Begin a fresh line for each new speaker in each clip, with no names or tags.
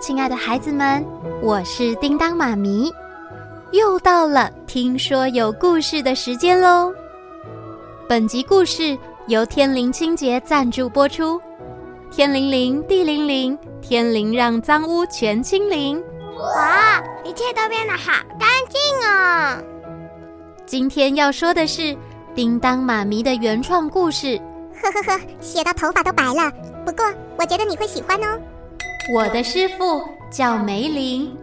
亲爱的孩子们，我是叮当妈咪，又到了听说有故事的时间喽。本集故事由天灵清洁赞助播出，天灵灵，地灵灵，天灵让脏污全清零。
哇，一切都变得好干净哦！
今天要说的是叮当妈咪的原创故事。
呵呵呵，写到头发都白了，不过我觉得你会喜欢哦。
我的师傅叫梅林，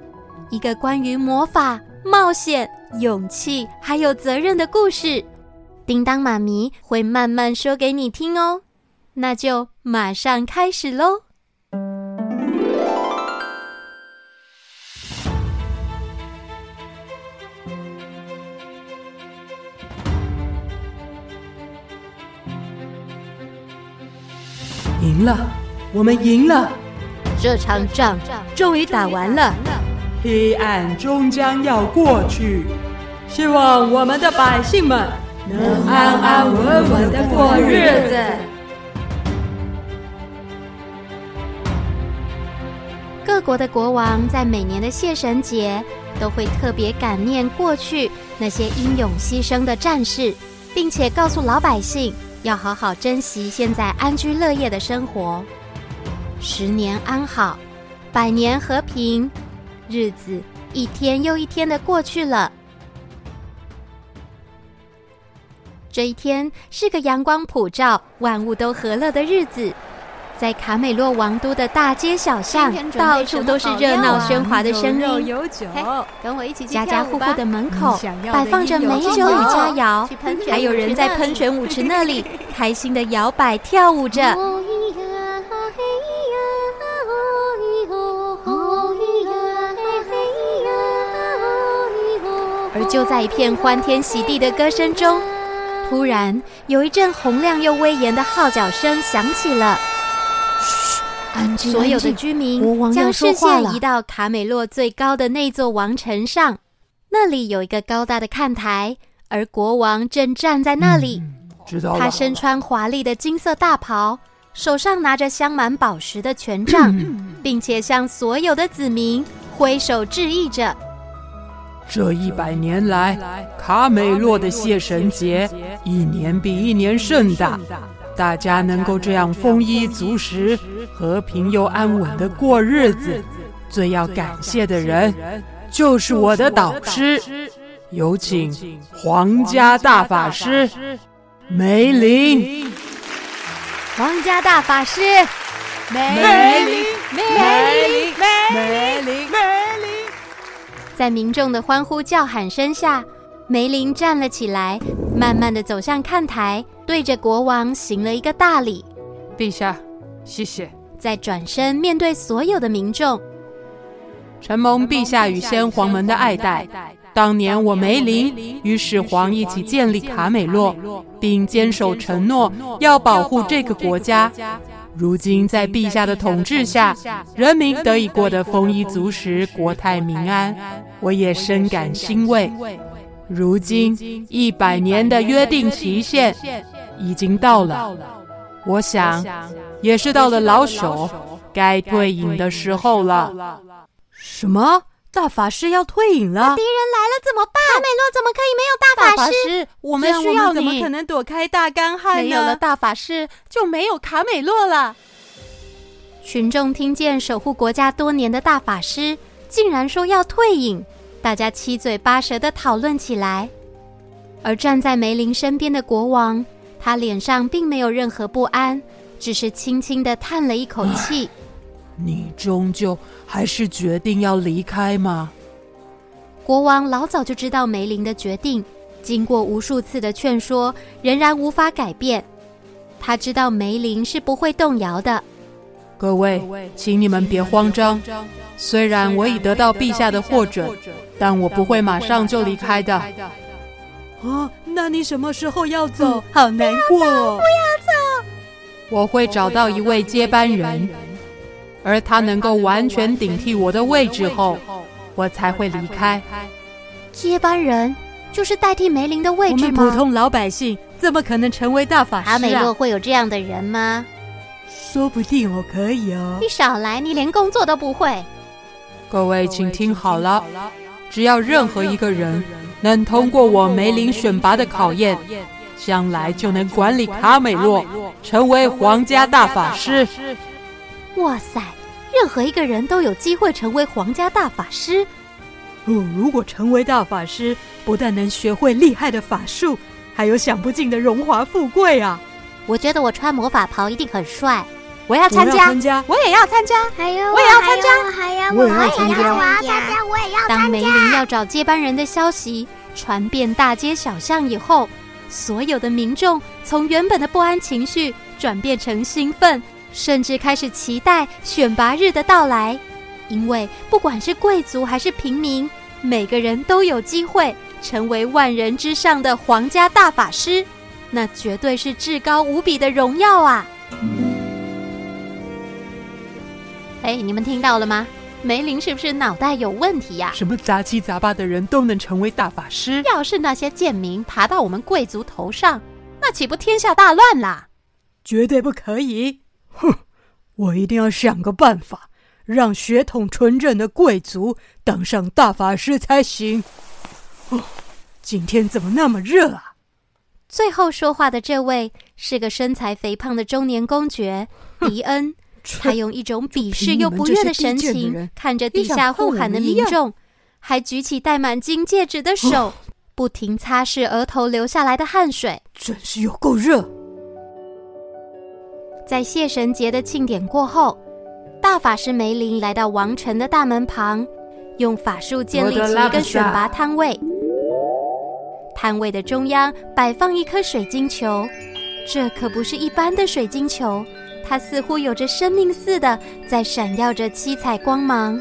一个关于魔法、冒险、勇气还有责任的故事，叮当妈咪会慢慢说给你听哦。那就马上开始喽。
赢了，我们赢了。
这场仗终于打完了，
黑暗终将要过去，希望我们的百姓们能安安稳稳的过日子。
各国的国王在每年的谢神节都会特别感念过去那些英勇牺牲的战士，并且告诉老百姓要好好珍惜现在安居乐业的生活。十年安好，百年和平，日子一天又一天的过去了。这一天是个阳光普照、万物都和乐的日子，在卡美洛王都的大街小巷，到处都是热闹喧哗的声音。
有酒，跟我一起
家家户户的门口摆放着美酒与佳肴，还有人在喷泉舞池那里开心的摇摆跳舞着。而就在一片欢天喜地的歌声中，突然有一阵洪亮又威严的号角声响起了。嘘，安静！所有的居民将视线移到卡美洛最高的那座王城上，那里有一个高大的看台，而国王正站在那里。
嗯，知道了。
他身穿华丽的金色大袍，手上拿着镶满宝石的权杖，嗯，并且向所有的子民挥手致意着。
这一百年来，卡美洛的谢神节一年比一年盛大。大家能够这样丰衣足食、和平又安稳的过日子，最要感谢的人就是我的导师。有请皇家大法师梅林。
皇家大法师
梅林，梅林，梅林，梅林。
在民众的欢呼叫喊声下，梅林站了起来，慢慢的走向看台，对着国王行了一个大礼。
陛下，谢谢。
再转身面对所有的民众，
承蒙陛下与先皇们的爱戴，当年我梅林与始皇一起建立卡美洛，并坚守承诺，要保护这个国家。如今在陛下的统治下，人民得以过得丰衣足食、国泰民安，我也深感欣慰。如今一百年的约定期限已经到了，我想也是到了老手该退隐的时候了。
什么？大法师要退隐了？
敌人来了怎么办？卡美洛怎么可以没有大法师？
大法师，我们需要你，怎么可能躲开大干旱呢？
没有了大法师，就没有卡美洛了。群众听见守护国家多年的大法师竟然说要退隐，大家七嘴八舌的讨论起来。而站在梅林身边的国王，他脸上并没有任何不安，只是轻轻的叹了一口气。
你终究还是决定要离开吗？
国王老早就知道梅林的决定，经过无数次的劝说，仍然无法改变。他知道梅林是不会动摇的。
各位，请你们别慌张。虽然我已得到陛下的获准，但我不会马上就离开的。
哦，那你什么时候要走？嗯，好难过哦。
不要走！
我会找到一位接班人。而他能够完全顶替我的位置后，我才会离开。
接班人就是代替梅林的位置吗？
我们普通老百姓怎么可能成为大法师啊？
卡美洛会有这样的人吗？
说不定我可以哦。
你少来，你连工作都不会。
各位请听好了，只要任何一个人能通过我梅林选拔的考验，将来就能管理卡美洛，成为皇家大法师。
哇塞，任何一个人都有机会成为皇家大法师。
哦，如果成为大法师，不但能学会厉害的法术，还有享不尽的荣华富贵啊！
我觉得我穿魔法袍一定很帅。我要参加，
加，
我也要参加，
还有
我也要参加，
还有我也要参加，我要参加，我也要参加。
当梅林要找接班人的消息传遍大街小巷以后，所有的民众从原本的不安情绪转变成兴奋，甚至开始期待选拔日的到来，因为不管是贵族还是平民，每个人都有机会成为万人之上的皇家大法师，那绝对是至高无比的荣耀啊！哎，你们听到了吗？梅林是不是脑袋有问题呀？
什么杂七杂八的人都能成为大法师？
要是那些贱民爬到我们贵族头上，那岂不天下大乱啦？
绝对不可以！哼，我一定要想个办法，让血统纯正的贵族当上大法师才行。哦，今天怎么那么热啊？
最后说话的这位是个身材肥胖的中年公爵迪恩。他用一种鄙视又不悦的神情看着底下呼喊的民众，还举起戴满金戒指的手，不停擦拭额头流下来的汗水。
真是有够热！
在谢神节的庆典过后，大法师梅林来到王城的大门旁，用法术建立起一个选拔摊位。摊位的中央摆放一颗水晶球，这可不是一般的水晶球。它似乎有着生命似的，在闪耀着七彩光芒。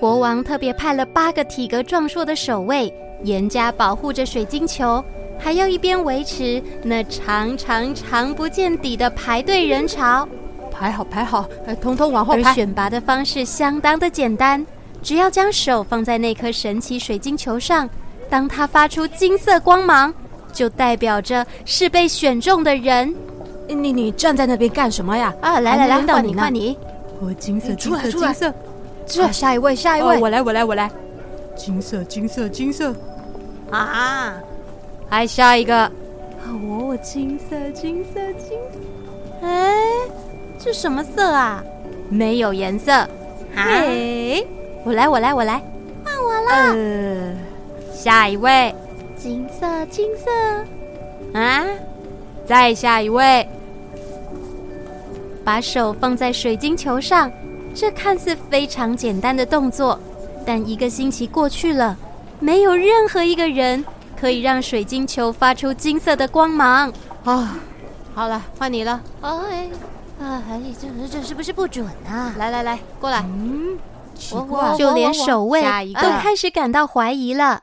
国王特别派了八个体格壮硕的守卫，严加保护着水晶球，还要一边维持那长长长不见底的排队人潮。
排好，排好，统统往后排。
而选拔的方式相当的简单，只要将手放在那颗神奇水晶球上，当它发出金色光芒。就代表着是被选中的人。
你你站在那边干什么呀？
啊，来来来，换你换你。
我金色金色
金色。
这下一位下一位。
我来我来我来。
金色金色金色。
啊，还下一个。
我我金色金色金色。
哎，这什么色啊？没有颜色。哎，我来我来我来。
换我啦。
呃，下一位。
金色，金色，
啊！再下一位，把手放在水晶球上。这看似非常简单的动作，但一个星期过去了，没有任何一个人可以让水晶球发出金色的光芒。啊！好了，换你了。
哎，啊，这这是不是不准啊？
来来来，过来。
嗯，奇怪，
就连守卫都开始感到怀疑了。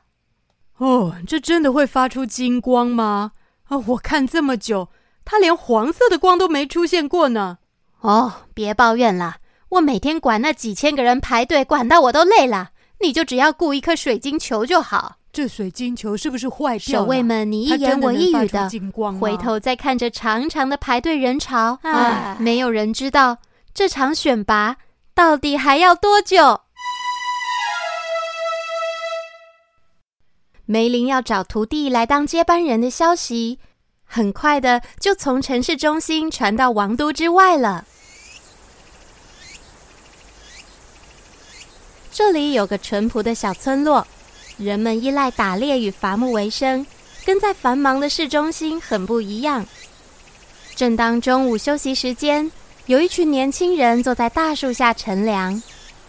哦，这真的会发出金光吗？啊，我看这么久，它连黄色的光都没出现过呢。
哦，别抱怨了，我每天管那几千个人排队，管到我都累了。你就只要雇一颗水晶球就好。
这水晶球是不是坏掉了？
守卫们你一言我一语的，回头再看着长长的排队人潮，啊，没有人知道这场选拔到底还要多久。梅林要找徒弟来当接班人的消息，很快的就从城市中心传到王都之外了。这里有个淳朴的小村落，人们依赖打猎与伐木为生，跟在繁忙的市中心很不一样。正当中午休息时间，有一群年轻人坐在大树下乘凉。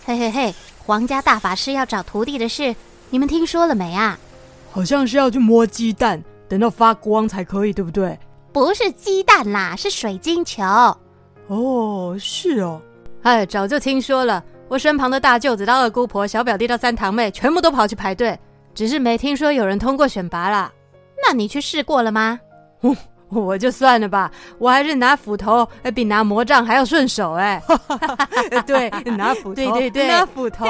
嘿嘿嘿，皇家大法师要找徒弟的事，你们听说了没啊？
好像是要去摸鸡蛋，等到发光才可以，对不对？
不是鸡蛋啦，是水晶球。
哦，是哦。
哎，早就听说了。我身旁的大舅子到二姑婆、小表弟到三堂妹，全部都跑去排队，只是没听说有人通过选拔啦。那你去试过了吗？
嗯，我就算了吧，我还是拿斧头，比拿魔杖还要顺手哎。对，拿斧头，
对对对，
拿斧头。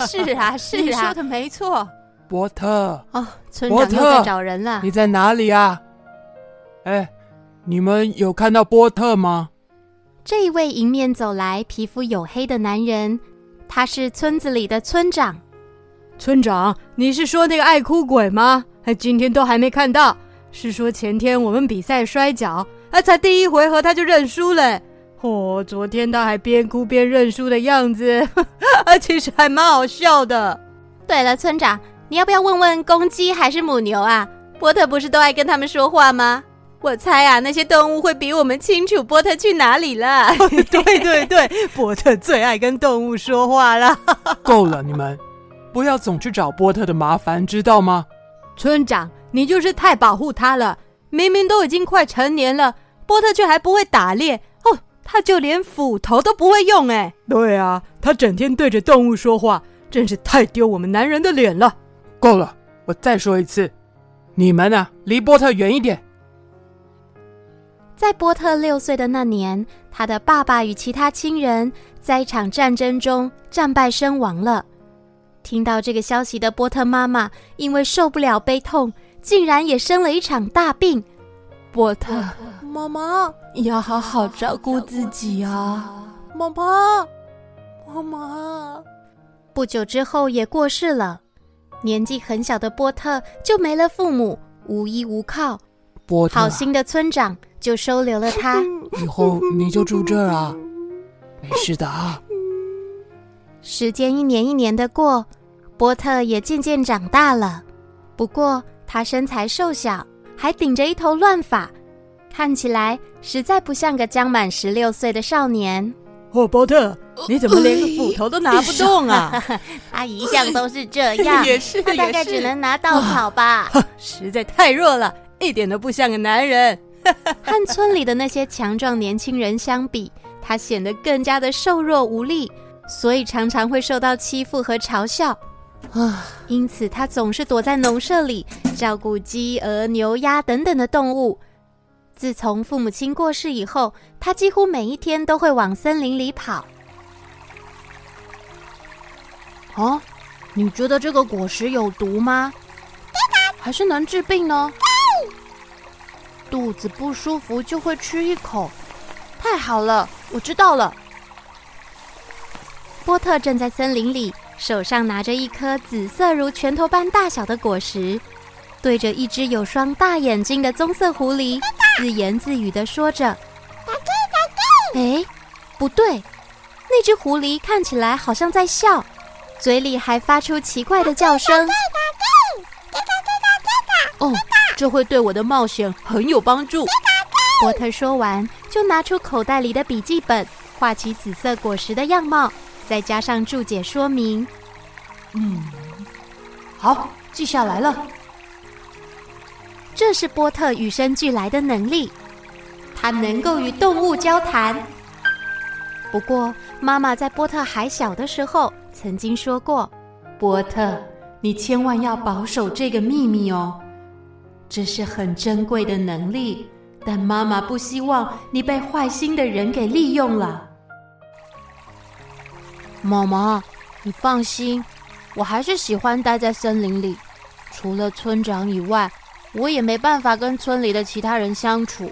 是啊，是啊，你说的没错。
波特
哦，村长又在找人了。
你在哪里啊？哎，你们有看到波特吗？
这一位迎面走来、皮肤黝黑的男人，他是村子里的村长。
村长，你是说那个爱哭鬼吗？今天都还没看到。是说前天我们比赛摔跤，啊，才第一回合他就认输了。哦，昨天他还边哭边认输的样子，啊，其实还蛮好笑的。
对了，村长，你要不要问问公鸡还是母牛啊？波特不是都爱跟他们说话吗？我猜啊，那些动物会比我们清楚波特去哪里了。
对对对，波特最爱跟动物说话了。
够了，你们不要总去找波特的麻烦，知道吗？
村长，你就是太保护他了。明明都已经快成年了，波特却还不会打猎哦，他就连斧头都不会用。哎，对啊，他整天对着动物说话，真是太丢我们男人的脸了。
够了，我再说一次，你们啊，离波特远一点。
在波特六岁的那年，他的爸爸与其他亲人在一场战争中战败身亡了。听到这个消息的波特妈妈，因为受不了悲痛，竟然也生了一场大病。波特，
妈妈，你要好好照顾自己啊！妈妈，妈妈。
不久之后也过世了。年纪很小的波特就没了父母，无依无靠。
波特，
好心的村长。就收留了他。
以后你就住这儿啊，没事的啊。
时间一年一年的过，波特也渐渐长大了。不过他身材瘦小，还顶着一头乱发，看起来实在不像个将满十六岁的少年。
哦，波特，你怎么连个斧头都拿不动啊？
他一向都是这样，
也是，
他大概只能拿稻草吧。
实在太弱了，一点都不像个男人。
和村里的那些强壮年轻人相比，他显得更加的瘦弱无力，所以常常会受到欺负和嘲笑。啊，因此他总是躲在农舍里照顾鸡、鹅、牛、鸭等等的动物。自从父母亲过世以后，他几乎每一天都会往森林里跑。
哦，你觉得这个果实有毒吗？还是能治病呢？肚子不舒服就会吃一口，太好了，我知道了。
波特正在森林里，手上拿着一颗紫色如拳头般大小的果实，对着一只有双大眼睛的棕色狐狸自言自语的说着：“哎，不对，那只狐狸看起来好像在笑，嘴里还发出奇怪的叫声。”
哦。这会对我的冒险很有帮助。
波特说完，就拿出口袋里的笔记本，画起紫色果实的样貌，再加上注解说明。
嗯，好，记下来了。
这是波特与生俱来的能力，他能够与动物交谈。不过，妈妈在波特还小的时候曾经说过：“波特，你千万要保守这个秘密哦。”这是很珍贵的能力，但妈妈不希望你被坏心的人给利用了。
妈妈，你放心，我还是喜欢待在森林里。除了村长以外，我也没办法跟村里的其他人相处。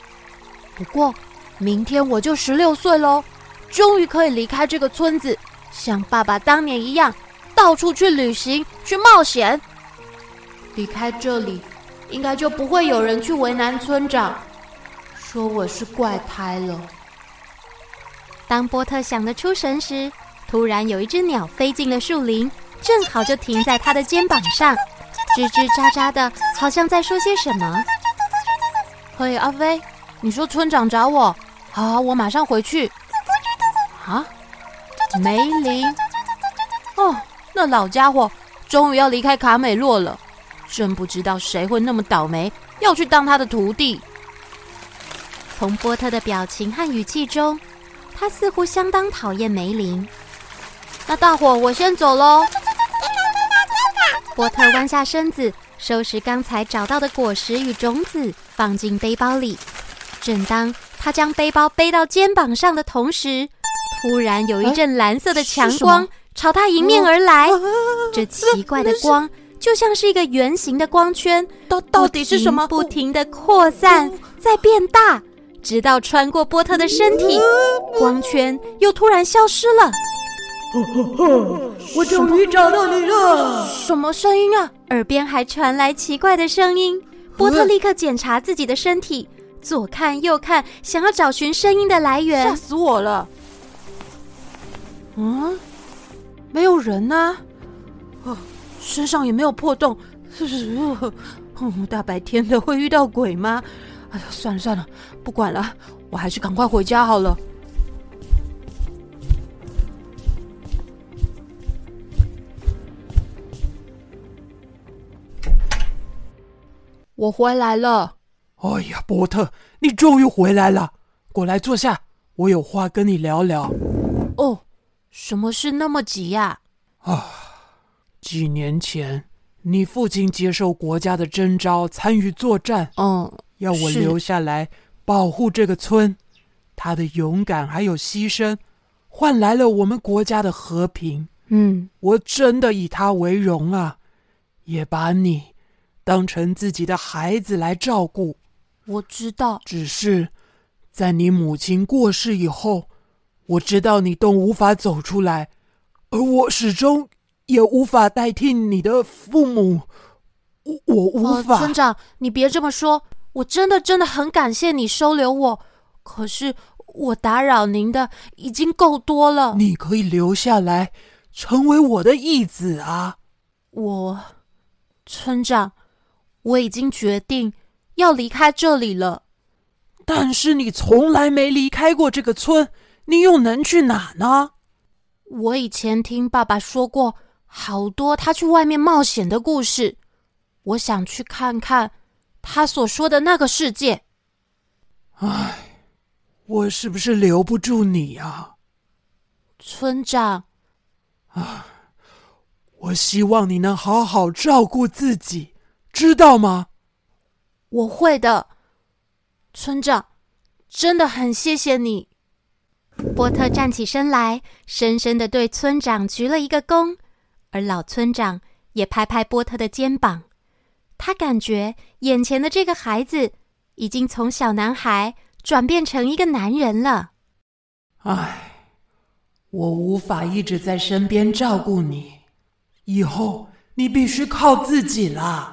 不过，明天我就十六岁喽，终于可以离开这个村子，像爸爸当年一样，到处去旅行、去冒险。离开这里。应该就不会有人去为难村长，说我是怪胎了。
当波特想得出神时，突然有一只鸟飞进了树林，正好就停在他的肩膀上，吱吱喳喳的，好像在说些什么。
嘿，阿飞，你说村长找我，好，我马上回去。啊，梅林，哦，那老家伙终于要离开卡美洛了。真不知道谁会那么倒霉，要去当他的徒弟。
从波特的表情和语气中，他似乎相当讨厌梅林。
那大伙，我先走喽。
波特弯下身子，收拾刚才找到的果实与种子，放进背包里。正当他将背包背到肩膀上的同时，突然有一阵蓝色的强光朝他迎面而来。这奇怪的光。就像是一个圆形的光圈，
到到底是什么？
不停的扩散，在变大，直到穿过波特的身体，光圈又突然消失了。
我终于找到你了！
什么声音啊？
耳边还传来奇怪的声音。波特立刻检查自己的身体，左看右看，想要找寻声音的来源。
吓死我了！嗯，没有人啊，哦，身上也没有破洞。嗯，大白天的会遇到鬼吗？哎呀，算了算了，不管了，我还是赶快回家好了。我回来了。
哎呀，波特，你终于回来了！过来坐下，我有话跟你聊聊。
哦，什么事那么急呀？
啊，几年前你父亲接受国家的征召，参与作战。
嗯，
要我留下来保护这个村。他的勇敢还有牺牲，换来了我们国家的和平。
嗯，
我真的以他为荣啊，也把你。当成自己的孩子来照顾，
我知道。
只是在你母亲过世以后，我知道你都无法走出来，而我始终也无法代替你的父母。我我无法。
呃，村长，你别这么说，我真的真的很感谢你收留我。可是我打扰您的已经够多了。
你可以留下来，成为我的义子啊！
我，村长。我已经决定要离开这里了，
但是你从来没离开过这个村，你又能去哪呢？
我以前听爸爸说过好多他去外面冒险的故事，我想去看看他所说的那个世界。
唉，我是不是留不住你啊，
村长？
啊，我希望你能好好照顾自己。知道吗？
我会的，村长，真的很谢谢你。
波特站起身来，深深的对村长鞠了一个躬，而老村长也拍拍波特的肩膀。他感觉眼前的这个孩子已经从小男孩转变成一个男人了。
唉，我无法一直在身边照顾你，以后你必须靠自己了。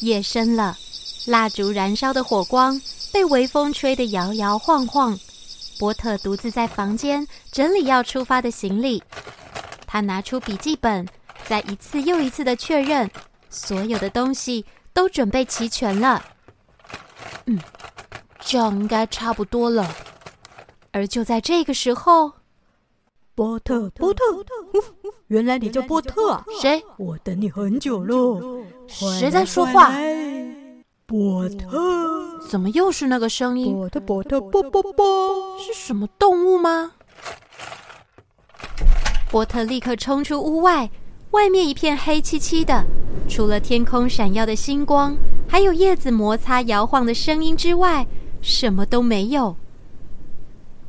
夜深了，蜡烛燃烧的火光被微风吹得摇摇晃晃。波特独自在房间整理要出发的行李。他拿出笔记本，再一次又一次的确认，所有的东西都准备齐全了。
嗯，这样应该差不多了。
而就在这个时候，
波特，波特，波特，原来你叫波特啊？
谁？
我等你很久了。
谁在说话？
波特？
怎么又是那个声音？
波特，波特，波波波，
是什么动物吗？
波特立刻冲出屋外，外面一片黑漆漆的，除了天空闪耀的星光，还有叶子摩擦摇晃的声音之外，什么都没有。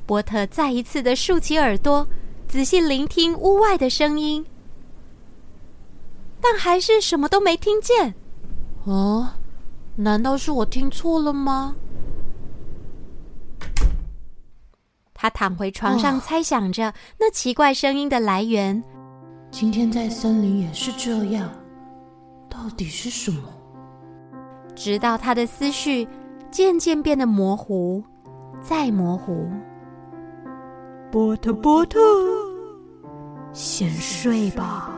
波特再一次的竖起耳朵，仔细聆听屋外的声音。但还是什么都没听见。
哦，难道是我听错了吗？
他躺回床上，猜想着那奇怪声音的来源。
今天在森林也是这样，到底是什么？
直到他的思绪渐渐变得模糊，再模糊。
波特，波特，先睡吧。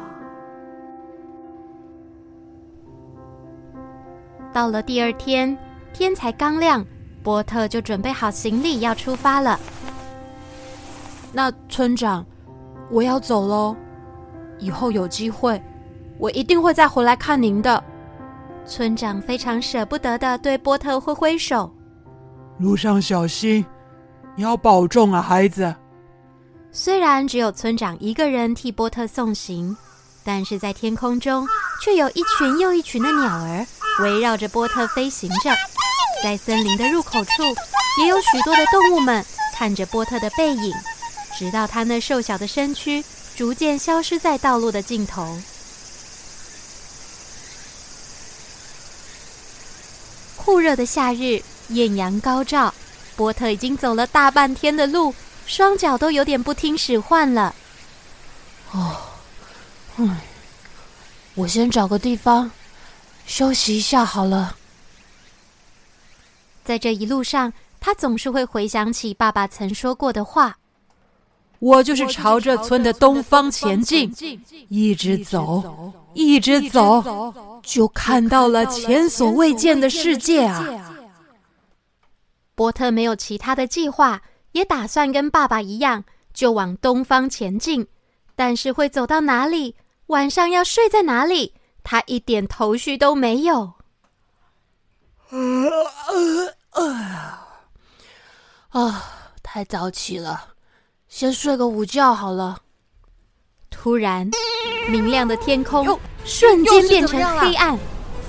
到了第二天，天才刚亮，波特就准备好行李要出发了。
那村长，我要走喽。以后有机会，我一定会再回来看您的。
村长非常舍不得的对波特挥挥手：“
路上小心，你要保重啊，孩子。”
虽然只有村长一个人替波特送行，但是在天空中却有一群又一群的鸟儿。围绕着波特飞行着，在森林的入口处，也有许多的动物们看着波特的背影，直到他那瘦小的身躯逐渐消失在道路的尽头。酷热的夏日，艳阳高照，波特已经走了大半天的路，双脚都有点不听使唤了。
哦，嗯，我先找个地方休息一下好了。
在这一路上，他总是会回想起爸爸曾说过的话：“
我就是朝着村的东方前进，一直走，一直走，就看到了前所未见的世界啊！”
波特没有其他的计划，也打算跟爸爸一样，就往东方前进。但是会走到哪里，晚上要睡在哪里，他一点头绪都没有。
呃呃呃，啊，太早起了，先睡个午觉好了。
突然，明亮的天空瞬间变成黑暗，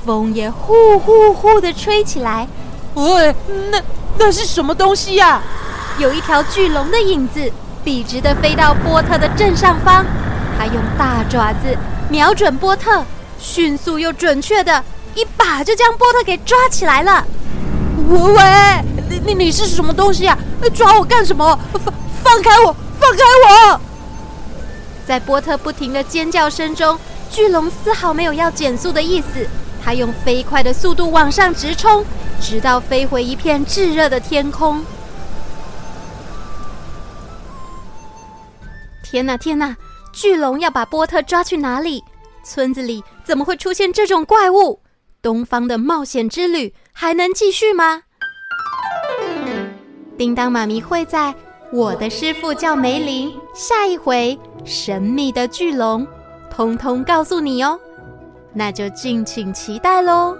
风也呼呼呼的吹起来。
喂，那那是什么东西呀？
有一条巨龙的影子，笔直的飞到波特的正上方，他用大爪子瞄准波特，迅速又准确的。一把就将波特给抓起来了。
喂，你你你是什么东西啊？抓我干什么？放放开我！放开我！
在波特不停的尖叫声中，巨龙丝毫没有要减速的意思。它用飞快的速度往上直冲，直到飞回一片炙热的天空。天哪，天哪！巨龙要把波特抓去哪里？村子里怎么会出现这种怪物？东方的冒险之旅还能继续吗？叮当妈咪会在我的师傅叫梅林，下一回神秘的巨龙，通通告诉你哦，那就敬请期待喽。